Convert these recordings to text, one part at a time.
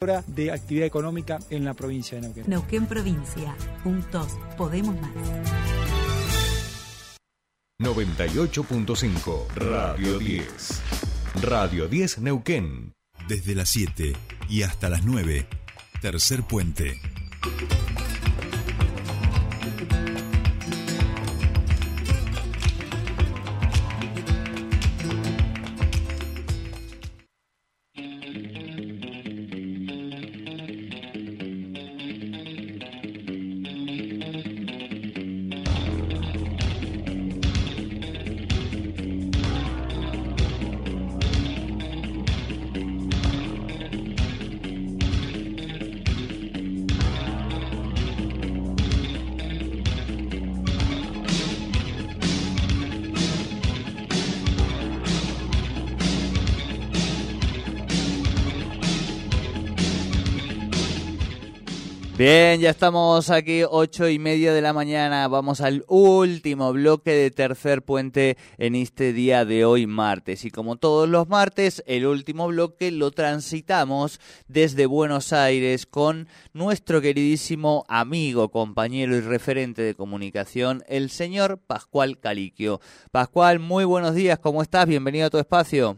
de actividad económica en la provincia de Neuquén. Neuquén Provincia. Juntos podemos más. 98.5 Radio 10. Radio 10 Neuquén. Desde las 7 y hasta las 9. Tercer puente. Bien, ya estamos aquí, ocho y media de la mañana. Vamos al último bloque de tercer puente en este día de hoy, martes. Y como todos los martes, el último bloque lo transitamos desde Buenos Aires con nuestro queridísimo amigo, compañero y referente de comunicación, el señor Pascual Caliquio. Pascual, muy buenos días, ¿cómo estás? Bienvenido a tu espacio.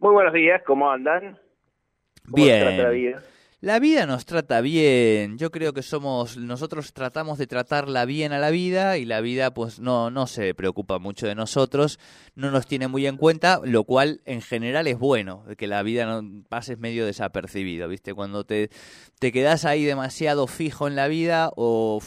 Muy buenos días, ¿cómo andan? Bien. La vida nos trata bien. Yo creo que somos nosotros tratamos de tratarla bien a la vida y la vida pues no no se preocupa mucho de nosotros, no nos tiene muy en cuenta, lo cual en general es bueno, que la vida no pases medio desapercibido, ¿viste? Cuando te te quedas ahí demasiado fijo en la vida o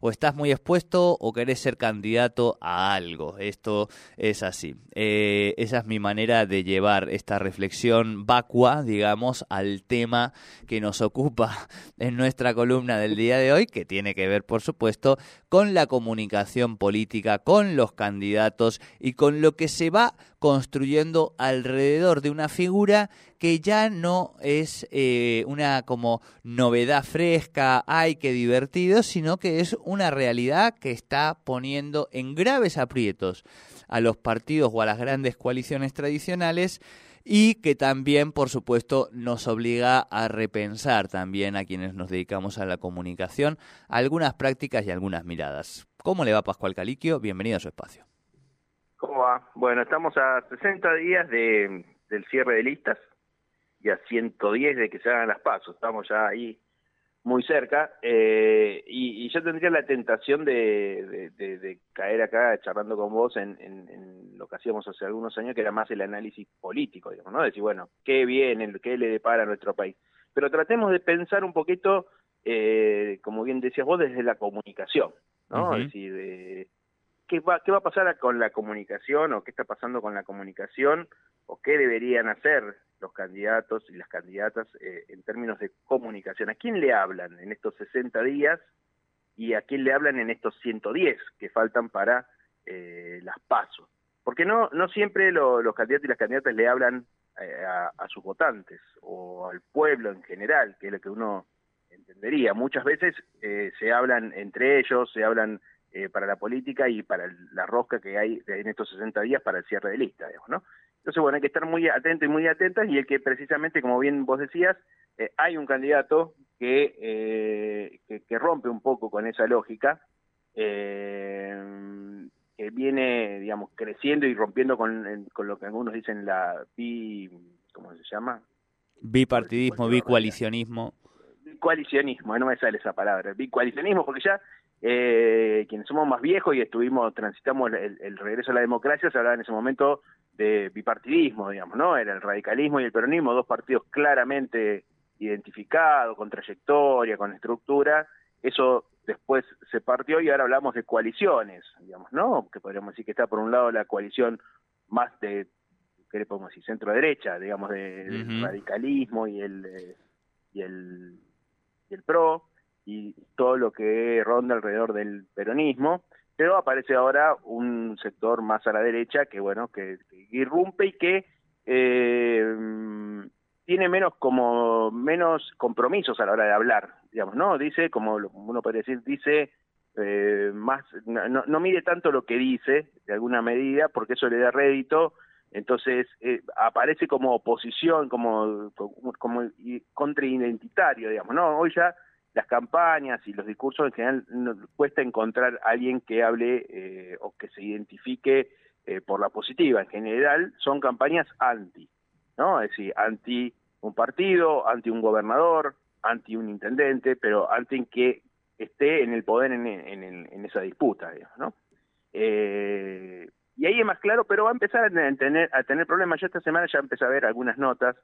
o estás muy expuesto o querés ser candidato a algo. Esto es así. Eh, esa es mi manera de llevar esta reflexión vacua, digamos, al tema que nos ocupa en nuestra columna del día de hoy, que tiene que ver, por supuesto, con la comunicación política, con los candidatos y con lo que se va construyendo alrededor de una figura que ya no es eh, una como novedad fresca, ay, qué divertido, sino que es una realidad que está poniendo en graves aprietos a los partidos o a las grandes coaliciones tradicionales y que también, por supuesto, nos obliga a repensar también a quienes nos dedicamos a la comunicación algunas prácticas y algunas miradas. ¿Cómo le va Pascual Caliquio? Bienvenido a su espacio. ¿Cómo va? Bueno, estamos a 60 días de, del cierre de listas y a 110 de que se hagan las pasos. Estamos ya ahí muy cerca eh, y, yo tendría la tentación de, de, caer acá charlando con vos en, en, lo que hacíamos hace algunos años, que era más el análisis político, digamos, ¿no? Decir, bueno, ¿qué viene? ¿Qué le depara a nuestro país? Pero tratemos de pensar un poquito, eh, como bien decías vos, desde la comunicación, ¿no? Es decir, de qué va, qué va a pasar con la comunicación o qué está pasando con la comunicación o qué deberían hacer los candidatos y las candidatas eh, en términos de comunicación. ¿A quién le hablan en estos 60 días y a quién le hablan en estos 110 que faltan para eh, las pasos? Porque no, no siempre los candidatos y las candidatas le hablan eh, a, sus votantes o al pueblo en general, que es lo que uno entendería. Muchas veces se hablan entre ellos, se hablan eh, para la política y para la rosca que hay en estos 60 días para el cierre de lista, digamos, ¿no? Entonces, bueno, hay que estar muy atentos y muy atentas y el que precisamente, como bien vos decías, eh, hay un candidato que, eh, que, rompe un poco con esa lógica, que viene, digamos, creciendo y rompiendo con, con lo que algunos dicen la bi... ¿cómo se llama? Bipartidismo, bicoalicionismo. Bicoalicionismo, no me sale esa palabra, bicoalicionismo, porque ya eh, quienes somos más viejos y estuvimos, transitamos el, regreso a la democracia, se hablaba en ese momento de bipartidismo, digamos, ¿no? Era el radicalismo y el peronismo, dos partidos claramente identificados, con trayectoria, con estructura. Eso después se partió y ahora hablamos de coaliciones, digamos, ¿no? Que podríamos decir que está por un lado la coalición más de, ¿qué le podemos decir? Centro-derecha, digamos, de, del radicalismo y el, eh, y el, y el PRO y todo lo que ronda alrededor del peronismo, pero aparece ahora un sector más a la derecha que, bueno, que, irrumpe y que eh, tiene menos como menos compromisos a la hora de hablar, digamos, ¿no? Dice, como uno puede decir, dice eh, más, no, no, mide tanto lo que dice, de alguna medida, porque eso le da rédito Entonces eh, aparece como oposición, como, como, contraidentitario, digamos, ¿no? Hoy ya las campañas y los discursos en general no, cuesta encontrar a alguien que hable eh, o que se identifique eh, por la positiva. En general son campañas anti, ¿no? Es decir, anti un partido, anti un gobernador, anti un intendente, pero anti que esté en el poder en, en, esa disputa, digamos, ¿no? Eh, y ahí es más claro, pero va a empezar a tener, a tener problemas. Yo esta semana ya empecé a ver algunas notas,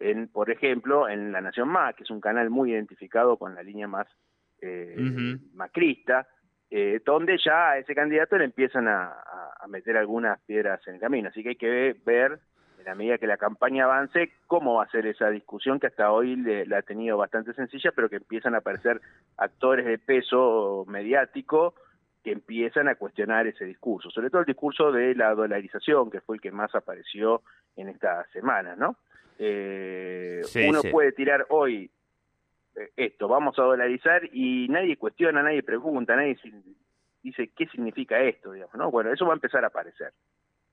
en, por ejemplo, en La Nación Más, que es un canal muy identificado con la línea más eh, macrista, eh, donde ya a ese candidato le empiezan a, meter algunas piedras en el camino. Así que hay que ver, en la medida que la campaña avance, cómo va a ser esa discusión que hasta hoy la ha tenido bastante sencilla, pero que empiezan a aparecer actores de peso mediático que empiezan a cuestionar ese discurso, sobre todo el discurso de la dolarización, que fue el que más apareció en esta semana, ¿no? Eh, uno puede tirar hoy eh, esto, vamos a dolarizar y nadie cuestiona, nadie pregunta, nadie dice qué significa esto, digamos, ¿no? Bueno, eso va a empezar a aparecer.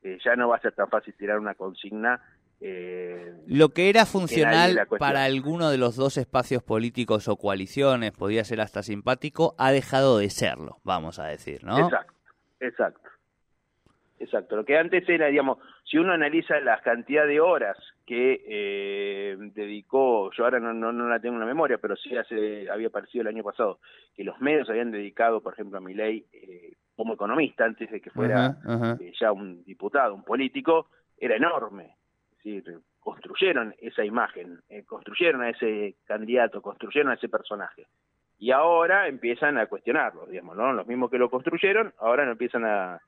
Eh, ya no va a ser tan fácil tirar una consigna. Eh, Lo que era funcional para alguno de los dos espacios políticos o coaliciones, podía ser hasta simpático, ha dejado de serlo, vamos a decir, ¿no? Exacto, exacto. Exacto, lo que antes era, digamos, si uno analiza la cantidad de horas que eh, dedicó, yo ahora no, no, la tengo en la memoria, pero sí hace, había aparecido el año pasado, que los medios habían dedicado, por ejemplo, a Milei eh, como economista, antes de que fuera eh, ya un diputado, un político, era enorme. Construyeron esa imagen, eh, construyeron a ese candidato, construyeron a ese personaje. Y ahora empiezan a cuestionarlo, digamos, ¿no? Los mismos que lo construyeron, ahora no empiezan a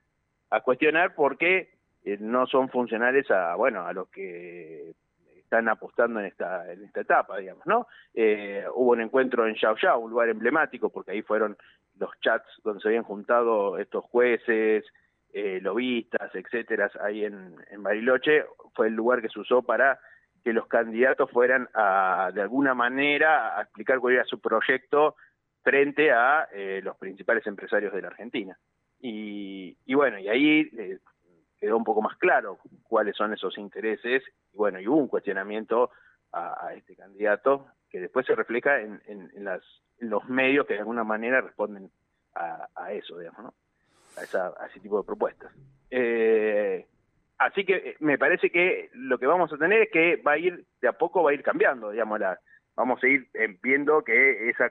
cuestionar porque eh, no son funcionales a bueno a los que están apostando en esta en esta etapa digamos no eh, hubo un encuentro en Yao un lugar emblemático porque ahí fueron los chats donde se habían juntado estos jueces eh, lobistas etcétera ahí en, en Bariloche fue el lugar que se usó para que los candidatos fueran a de alguna manera a explicar cuál era su proyecto frente a eh, los principales empresarios de la Argentina y, y bueno, y ahí eh, quedó un poco más claro cuáles son esos intereses, y bueno, y hubo un cuestionamiento a, este candidato que después se refleja en, en, las, los medios que de alguna manera responden a, a eso, digamos, ¿no? A, esa, a ese tipo de propuestas. Eh, así que eh, me parece que lo que vamos a tener es que va a ir, de a poco va a ir cambiando, digamos, la, vamos a ir viendo que esa,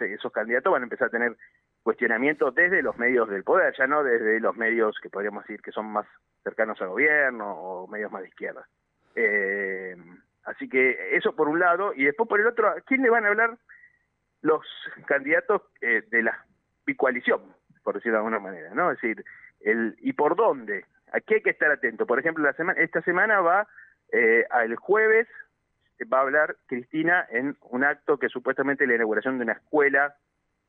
esos candidatos van a empezar a tener cuestionamiento desde los medios del poder, ya no desde los medios que podríamos decir que son más cercanos al gobierno o medios más de izquierda. Eh, así que eso por un lado, y después por el otro, ¿a quién le van a hablar los candidatos eh, de la bicoalición, por decirlo de alguna manera? ¿no? Es decir, el, ¿y por dónde? Aquí hay que estar atento. Por ejemplo, la semana, esta semana va eh, al jueves, va a hablar Cristina en un acto que supuestamente es la inauguración de una escuela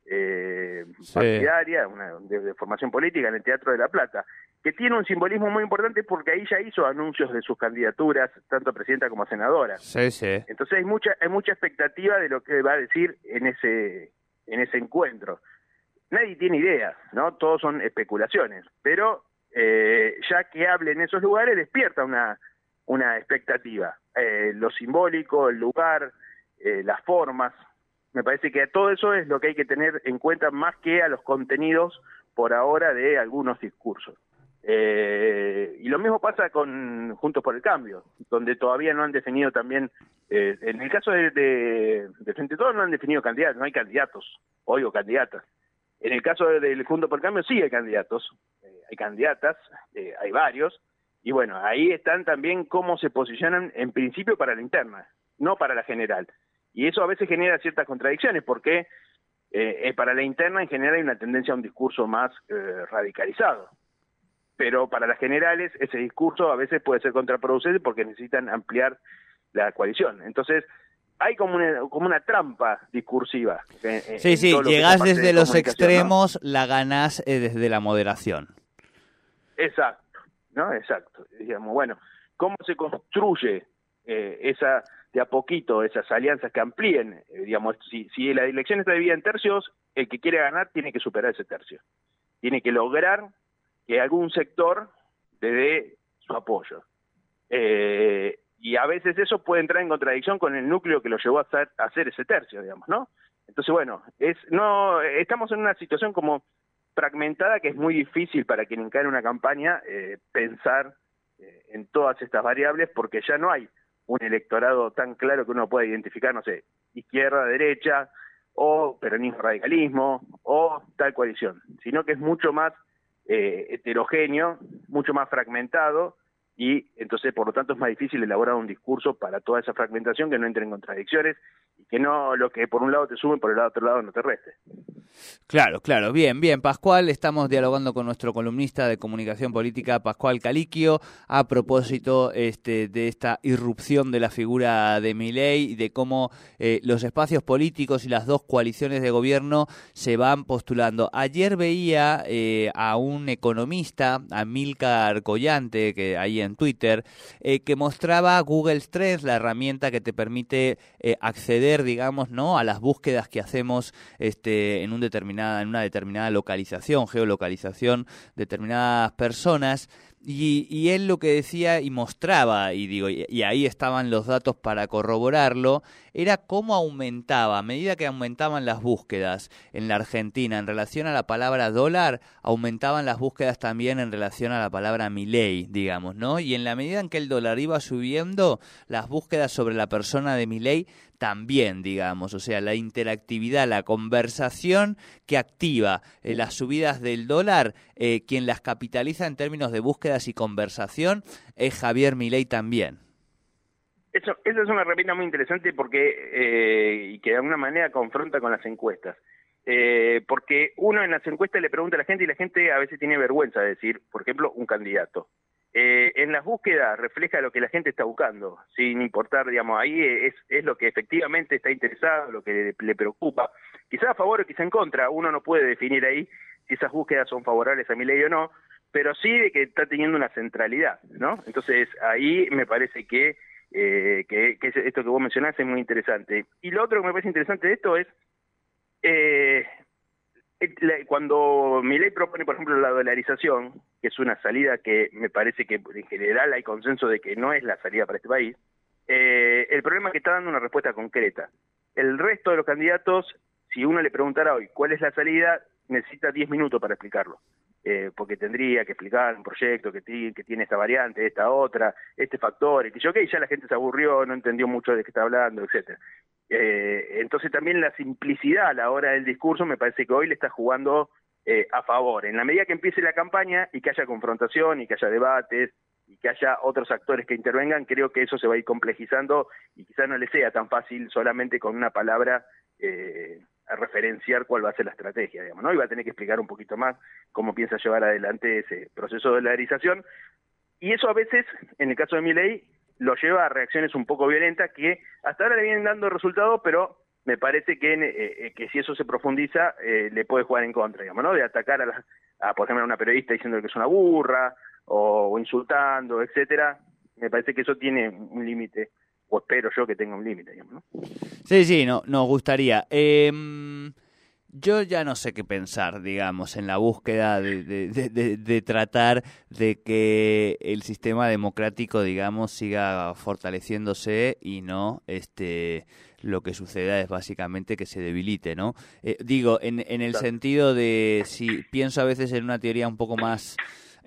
eh, partidaria, una, de, formación política en el Teatro de la Plata, que tiene un simbolismo muy importante porque ahí ya hizo anuncios de sus candidaturas, tanto a presidenta como a senadora. Entonces hay mucha, hay mucha expectativa de lo que va a decir en ese, en ese encuentro. Nadie tiene idea, ¿no? Todos son especulaciones, pero eh, ya que hable en esos lugares despierta una, una expectativa. Eh, lo simbólico, el lugar, eh, las formas, me parece que todo eso es lo que hay que tener en cuenta más que a los contenidos por ahora de algunos discursos. Eh, y lo mismo pasa con Juntos por el Cambio, donde todavía no han definido también, eh, en el caso de, de, Frente Todo no han definido candidatos, no hay candidatos, hoy o candidatas. En el caso del Juntos por Cambio sí hay candidatos, eh, hay candidatas, hay varios, y bueno, ahí están también cómo se posicionan en principio para la interna, no para la general. Y eso a veces genera ciertas contradicciones porque eh, para la interna en general hay una tendencia a un discurso más eh, radicalizado. Pero para las generales ese discurso a veces puede ser contraproducente porque necesitan ampliar la coalición. Entonces, hay como una, como una trampa discursiva. sí, sí, llegás desde los extremos, la ganás eh, desde la moderación. Exacto, ¿no? Exacto. Digamos, bueno, ¿cómo se construye esa de a poquito esas alianzas que amplíen, eh, digamos, si, si la elección está dividida en tercios, el que quiere ganar tiene que superar ese tercio. Tiene que lograr que algún sector le dé su apoyo. Eh, y a veces eso puede entrar en contradicción con el núcleo que lo llevó a hacer, ese tercio, digamos, ¿no? Entonces, bueno, es no estamos en una situación como fragmentada que es muy difícil para quien encara una campaña eh, pensar eh, en todas estas variables porque ya no hay un electorado tan claro que uno pueda identificar, no sé, izquierda, derecha, o peronismo, radicalismo, o tal coalición, sino que es mucho más eh, heterogéneo, mucho más fragmentado, y entonces por lo tanto es más difícil elaborar un discurso para toda esa fragmentación que no entre en contradicciones y que no lo que por un lado te sube por el otro lado no te reste. Claro, claro, bien, bien, Pascual, estamos dialogando con nuestro columnista de comunicación política, Pascual Caliquio, a propósito este, de esta irrupción de la figura de Milei y de cómo eh, los espacios políticos y las dos coaliciones de gobierno se van postulando. Ayer veía eh, a un economista, a Milka Collante, que ahí en Twitter, eh, que mostraba Google Trends, la herramienta que te permite eh, acceder, digamos, ¿no? a las búsquedas que hacemos este, en, un determinada, en una determinada localización, geolocalización, determinadas personas. Y, y, él lo que decía y mostraba, y digo, y, ahí estaban los datos para corroborarlo, era cómo aumentaba, a medida que aumentaban las búsquedas en la Argentina en relación a la palabra dólar, aumentaban las búsquedas también en relación a la palabra Milei, digamos, ¿no? Y en la medida en que el dólar iba subiendo, las búsquedas sobre la persona de Milei también, digamos, o sea, la interactividad, la conversación que activa eh, las subidas del dólar, eh, quien las capitaliza en términos de búsquedas y conversación es Javier Milei también. Eso, esa es una herramienta muy interesante porque eh, y que de alguna manera confronta con las encuestas. porque uno en las encuestas le pregunta a la gente y la gente a veces tiene vergüenza de decir, por ejemplo, un candidato. Eh, en las búsquedas refleja lo que la gente está buscando, sin importar, digamos, ahí es, es lo que efectivamente está interesado, lo que le, preocupa. Quizá a favor o quizá en contra, uno no puede definir ahí si esas búsquedas son favorables a mi ley o no, pero sí de que está teniendo una centralidad, ¿no? Entonces ahí me parece que, eh, que, esto que vos mencionás es muy interesante. Y lo otro que me parece interesante de esto es eh, cuando mi ley propone, por ejemplo, la dolarización, que es una salida que me parece que en general hay consenso de que no es la salida para este país, eh, el problema es que está dando una respuesta concreta. El resto de los candidatos, si uno le preguntara hoy cuál es la salida, necesita 10 minutos para explicarlo. Eh, porque tendría que explicar un proyecto que, que tiene esta variante, esta otra, este factor, y que yo, ok, ya la gente se aburrió, no entendió mucho de qué está hablando, etcétera. Eh, entonces también la simplicidad a la hora del discurso me parece que hoy le está jugando eh, a favor. En la medida que empiece la campaña y que haya confrontación y que haya debates y que haya otros actores que intervengan, creo que eso se va a ir complejizando y quizás no le sea tan fácil solamente con una palabra eh, a referenciar cuál va a ser la estrategia, digamos, ¿no? Y va a tener que explicar un poquito más cómo piensa llevar adelante ese proceso de dolarización. Y eso a veces, en el caso de mi ley, lo lleva a reacciones un poco violentas que hasta ahora le vienen dando resultados, pero me parece que, eh, eh, que si eso se profundiza eh, le puede jugar en contra, digamos, ¿no? De atacar a, la, a por ejemplo, a una periodista diciendo que es una burra o, insultando, etcétera. Me parece que eso tiene un límite, o espero yo que tenga un límite, digamos, ¿no? Sí, sí, no, nos gustaría. Eh, yo ya no sé qué pensar, digamos, en la búsqueda de, de, tratar de que el sistema democrático, digamos, siga fortaleciéndose y no este lo que suceda es básicamente que se debilite, ¿no? Eh, digo, en, en el sentido de si pienso a veces en una teoría un poco más,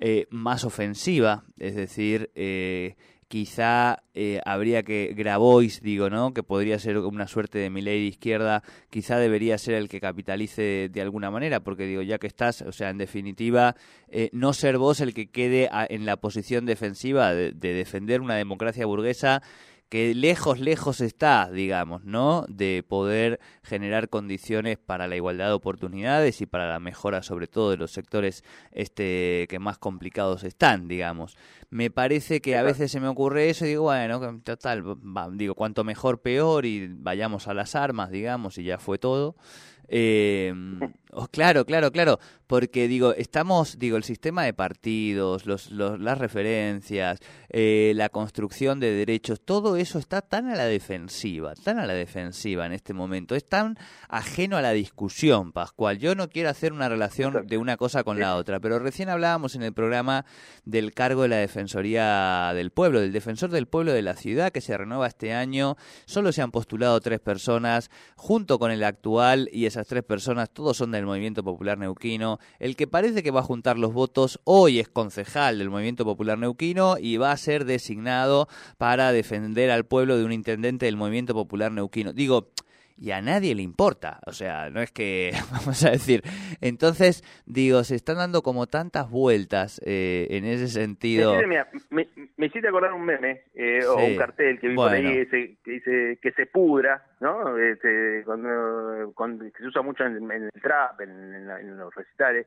eh, más ofensiva, es decir, eh, quizá eh, habría que Grabois, digo, ¿no? Que podría ser una suerte de mi ley de izquierda, quizá debería ser el que capitalice de alguna manera, porque digo, ya que estás, o sea, en definitiva, eh, no ser vos el que quede en la posición defensiva de defender una democracia burguesa que lejos, lejos está, digamos, ¿no? De poder generar condiciones para la igualdad de oportunidades y para la mejora, sobre todo, de los sectores este, que más complicados están, digamos. Me parece que a veces se me ocurre eso y digo, bueno, total, digo, cuanto mejor, peor y vayamos a las armas, digamos, y ya fue todo. Eh, oh, claro, claro, claro, porque digo, estamos, digo, el sistema de partidos, los, las referencias, eh, la construcción de derechos, todo eso está tan a la defensiva, tan a la defensiva en este momento, es tan ajeno a la discusión, Pascual. Yo no quiero hacer una relación de una cosa con la otra, pero recién hablábamos en el programa del cargo de la Defensoría del Pueblo, del Defensor del Pueblo de la ciudad, que se renueva este año. Solo se han postulado tres personas, junto con el actual, y esas tres personas, todos son del Movimiento Popular Neuquino. El que parece que va a juntar los votos hoy es concejal del Movimiento Popular Neuquino y va a ser designado para defender al pueblo de un intendente del Movimiento Popular Neuquino. Digo, y a nadie le importa. O sea, no es que, vamos a decir. Entonces, digo, se están dando como tantas vueltas eh, en ese sentido. me, me, hiciste acordar un meme eh, o un cartel que vi por ahí que dice que se pudra, ¿no? Este, cuando, cuando, se usa mucho en, el trap, en, los recitales,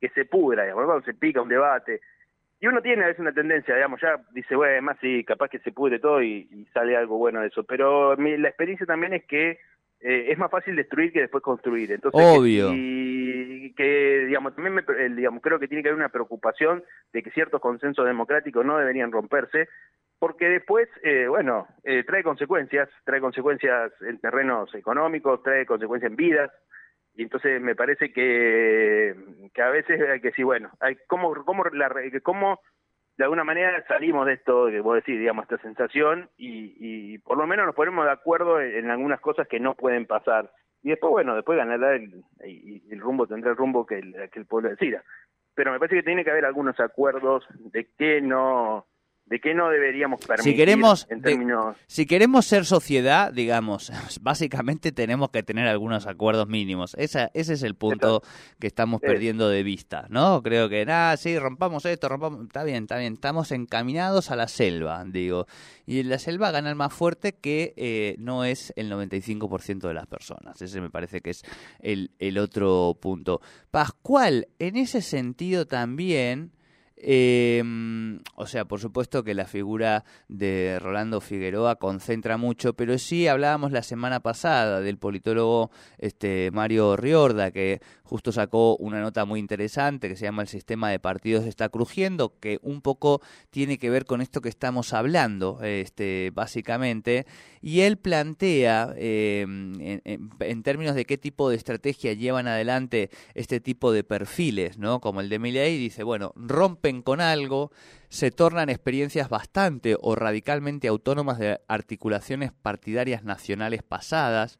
que se pudra, digamos, cuando se pica un debate. Y uno tiene a veces una tendencia, digamos, ya dice, bueno, más sí, capaz que se pudre todo y, y sale algo bueno de eso. Pero mi, la experiencia también es que eh, es más fácil destruir que después construir. Entonces, Obvio. Y que, digamos, también me, digamos, creo que tiene que haber una preocupación de que ciertos consensos democráticos no deberían romperse, porque después, eh, bueno, eh, trae consecuencias, trae consecuencias en terrenos económicos, trae consecuencias en vidas, y entonces me parece que, que a veces hay que decir, bueno, hay, ¿cómo, cómo, la, cómo de alguna manera salimos de esto que vos decís, digamos, esta sensación y, y, por lo menos nos ponemos de acuerdo en, algunas cosas que no pueden pasar. Y después, bueno, después ganará el, el rumbo, tendrá el rumbo que el, que el pueblo decida. Pero me parece que tiene que haber algunos acuerdos de que no de qué no deberíamos permitir si queremos, en términos... si queremos ser sociedad, digamos, básicamente tenemos que tener algunos acuerdos mínimos. Esa, ese es el punto que estamos perdiendo de vista, ¿no? Creo que, nada, sí, rompamos esto, rompamos... Está bien, está bien, estamos encaminados a la selva, digo. Y en la selva gana el más fuerte que eh, no es el 95% de las personas. Ese me parece que es el, el otro punto. Pascual, en ese sentido también eh, o sea, por supuesto que la figura de Rolando Figueroa concentra mucho, pero sí hablábamos la semana pasada del politólogo este, Mario Riorda, que justo sacó una nota muy interesante que se llama El sistema de partidos está crujiendo, que un poco tiene que ver con esto que estamos hablando, este, básicamente, y él plantea, eh, en, términos de qué tipo de estrategia llevan adelante este tipo de perfiles, ¿no? Como el de Milley, dice, bueno, rompen con algo, se tornan experiencias bastante o radicalmente autónomas de articulaciones partidarias nacionales pasadas,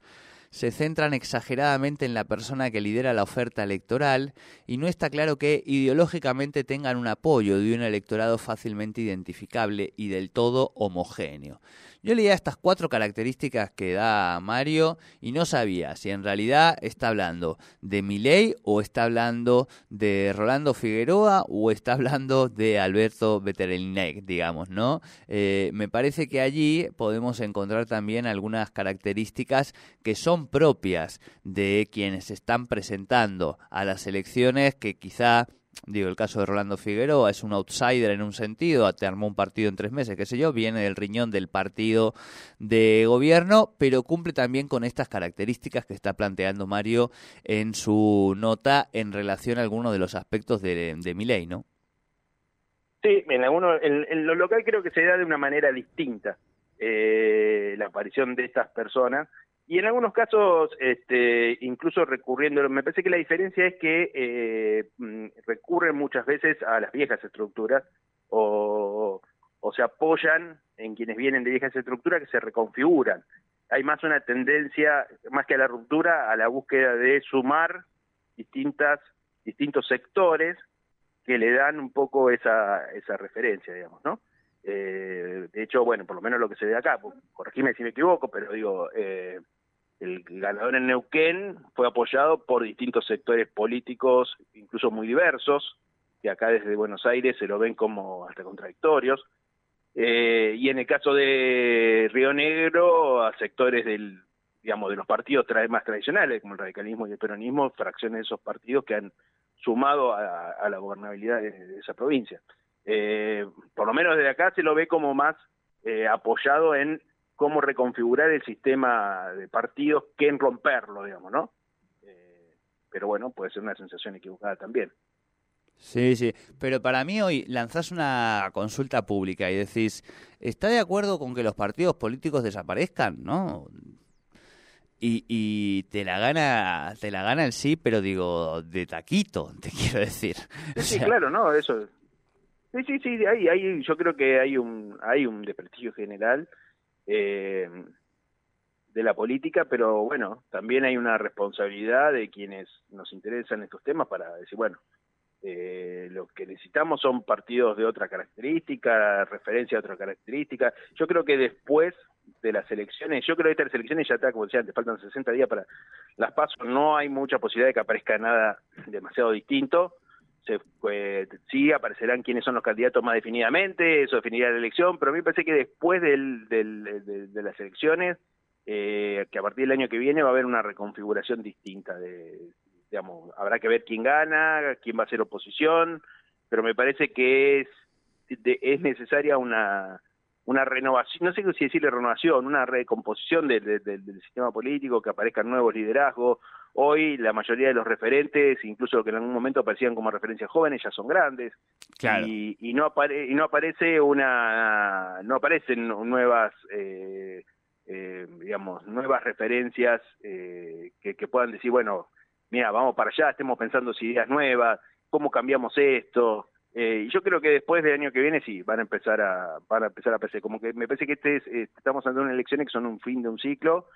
se centran exageradamente en la persona que lidera la oferta electoral y no está claro que ideológicamente tengan un apoyo de un electorado fácilmente identificable y del todo homogéneo. Yo leía estas cuatro características que da Mario y no sabía si en realidad está hablando de Milei o está hablando de Rolando Figueroa o está hablando de Alberto Beterelnec, digamos, ¿no? Eh, me parece que allí podemos encontrar también algunas características que son propias de quienes están presentando a las elecciones que quizá digo, el caso de Rolando Figueroa es un outsider en un sentido, te armó un partido en tres meses, qué sé yo, viene del riñón del partido de gobierno, pero cumple también con estas características que está planteando Mario en su nota en relación a algunos de los aspectos de, de mi ley, ¿no? Sí, en, alguno, en, lo local creo que se da de una manera distinta eh, la aparición de estas personas y en algunos casos, este, incluso recurriendo, me parece que la diferencia es que eh, mm, recurren muchas veces a las viejas estructuras o, se apoyan en quienes vienen de viejas estructuras que se reconfiguran. Hay más una tendencia, más que a la ruptura, a la búsqueda de sumar distintas, distintos sectores que le dan un poco esa, esa referencia, digamos, ¿no? Eh, de hecho, bueno, por lo menos lo que se ve acá, corregime si me equivoco, pero digo, eh, el ganador en Neuquén fue apoyado por distintos sectores políticos, incluso muy diversos, que acá desde Buenos Aires se lo ven como hasta contradictorios. Eh, y en el caso de Río Negro, a sectores del, digamos, de los partidos más tradicionales, como el radicalismo y el peronismo, fracciones de esos partidos que han sumado a, la gobernabilidad de esa provincia eh, por lo menos desde acá se lo ve como más eh, apoyado en cómo reconfigurar el sistema de partidos que en romperlo, digamos, ¿no? Eh, pero bueno, puede ser una sensación equivocada también. Sí, sí, pero para mí hoy lanzás una consulta pública y decís, ¿está de acuerdo con que los partidos políticos desaparezcan? ¿No? Y, y te la gana te la gana el sí, pero digo, de taquito, te quiero decir. Sí, claro, no, eso. Sí, sí, sí, hay, hay, yo creo que hay un, hay un desprestigio general eh, de la política, pero bueno, también hay una responsabilidad de quienes nos interesan estos temas para decir, bueno, eh, lo que necesitamos son partidos de otra característica, referencia a otra característica. Yo creo que después de las elecciones, yo creo que estas elecciones ya está, como decía antes, faltan 60 días para las pasos, no hay mucha posibilidad de que aparezca nada demasiado distinto. Se, sí aparecerán quiénes son los candidatos más definidamente, eso definirá la elección, pero a mí me parece que después del, de, las elecciones, eh, que a partir del año que viene va a haber una reconfiguración distinta de, digamos, habrá que ver quién gana, quién va a ser oposición, pero me parece que es, es necesaria una, una renovación, no sé si decirle renovación, una recomposición del sistema político, que aparezcan nuevos liderazgos. Hoy la mayoría de los referentes, incluso los que en algún momento aparecían como referencias jóvenes, ya son grandes. Y, y, no apare, y no aparece una, no aparecen nuevas, eh, eh, digamos, nuevas referencias eh, que, que puedan decir, bueno, mira, vamos para allá, estemos pensando si ideas nuevas, cómo cambiamos esto. Eh, y yo creo que después del año que viene sí, van a empezar a, van a empezar a aparecer. Como que me parece que este es, eh, estamos ante unas elecciones que son un fin de un ciclo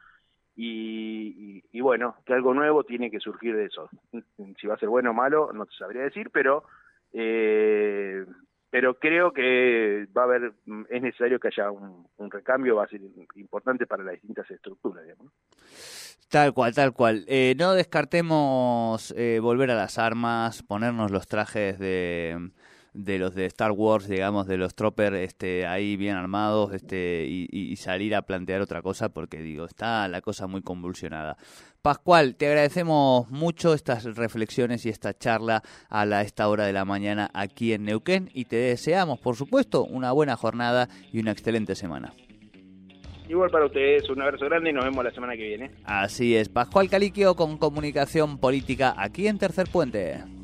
y, bueno, que algo nuevo tiene que surgir de eso. Si va a ser bueno o malo, no te sabría decir, pero eh, pero creo que va a haber, es necesario que haya un, un recambio, va a ser importante para las distintas estructuras, digamos. Tal cual, tal cual. Eh, no descartemos eh, volver a las armas, ponernos los trajes de, de los de Star Wars, digamos, de los Tropper este, ahí bien armados este, y, salir a plantear otra cosa porque, digo, está la cosa muy convulsionada. Pascual, te agradecemos mucho estas reflexiones y esta charla a la, esta hora de la mañana aquí en Neuquén y te deseamos, por supuesto, una buena jornada y una excelente semana. Igual para ustedes, un abrazo grande y nos vemos la semana que viene. Así es, Pascual Caliquio con comunicación política aquí en Tercer Puente.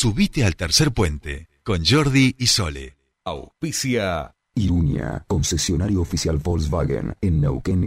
Subite al Tercer Puente con Jordi y Sole. Auspicia Irunia, concesionario oficial Volkswagen en Neuquén